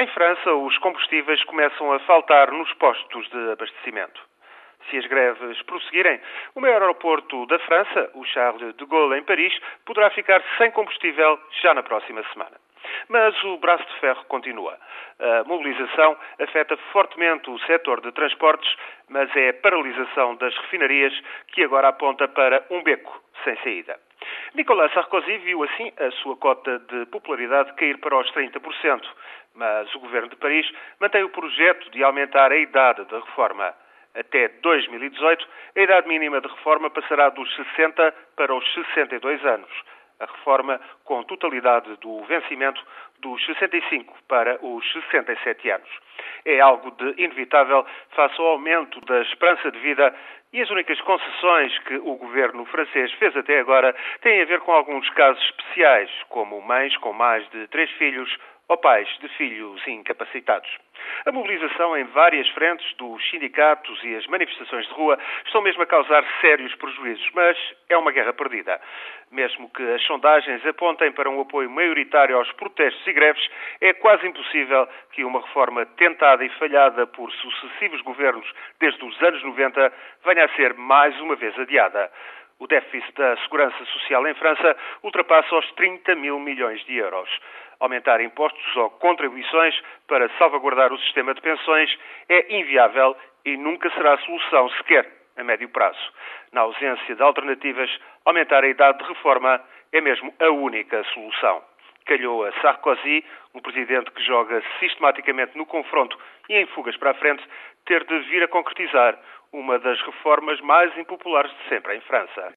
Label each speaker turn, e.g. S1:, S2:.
S1: Em França, os combustíveis começam a faltar nos postos de abastecimento. Se as greves prosseguirem, o maior aeroporto da França, o Charles de Gaulle, em Paris, poderá ficar sem combustível já na próxima semana. Mas o braço de ferro continua. A mobilização afeta fortemente o setor de transportes, mas é a paralisação das refinarias que agora aponta para um beco sem saída. Nicolas Sarkozy viu assim a sua cota de popularidade cair para os 30%, mas o governo de Paris mantém o projeto de aumentar a idade da reforma. Até 2018, a idade mínima de reforma passará dos 60 para os 62 anos. A reforma com totalidade do vencimento dos 65 para os 67 anos. É algo de inevitável face ao aumento da esperança de vida e as únicas concessões que o governo francês fez até agora têm a ver com alguns casos especiais, como mães com mais de três filhos ou pais de filhos incapacitados. A mobilização em várias frentes dos sindicatos e as manifestações de rua estão mesmo a causar sérios prejuízos, mas é uma guerra perdida. Mesmo que as sondagens apontem para um apoio maioritário aos protestos e greves, é quase impossível que uma reforma tentada e falhada por sucessivos governos desde os anos 90 venha a ser mais uma vez adiada. O déficit da segurança social em França ultrapassa os 30 mil milhões de euros. Aumentar impostos ou contribuições para salvaguardar o sistema de pensões é inviável e nunca será solução sequer a médio prazo. Na ausência de alternativas, aumentar a idade de reforma é mesmo a única solução. Calhou a Sarkozy, um presidente que joga sistematicamente no confronto e em fugas para a frente, ter de vir a concretizar uma das reformas mais impopulares de sempre em França.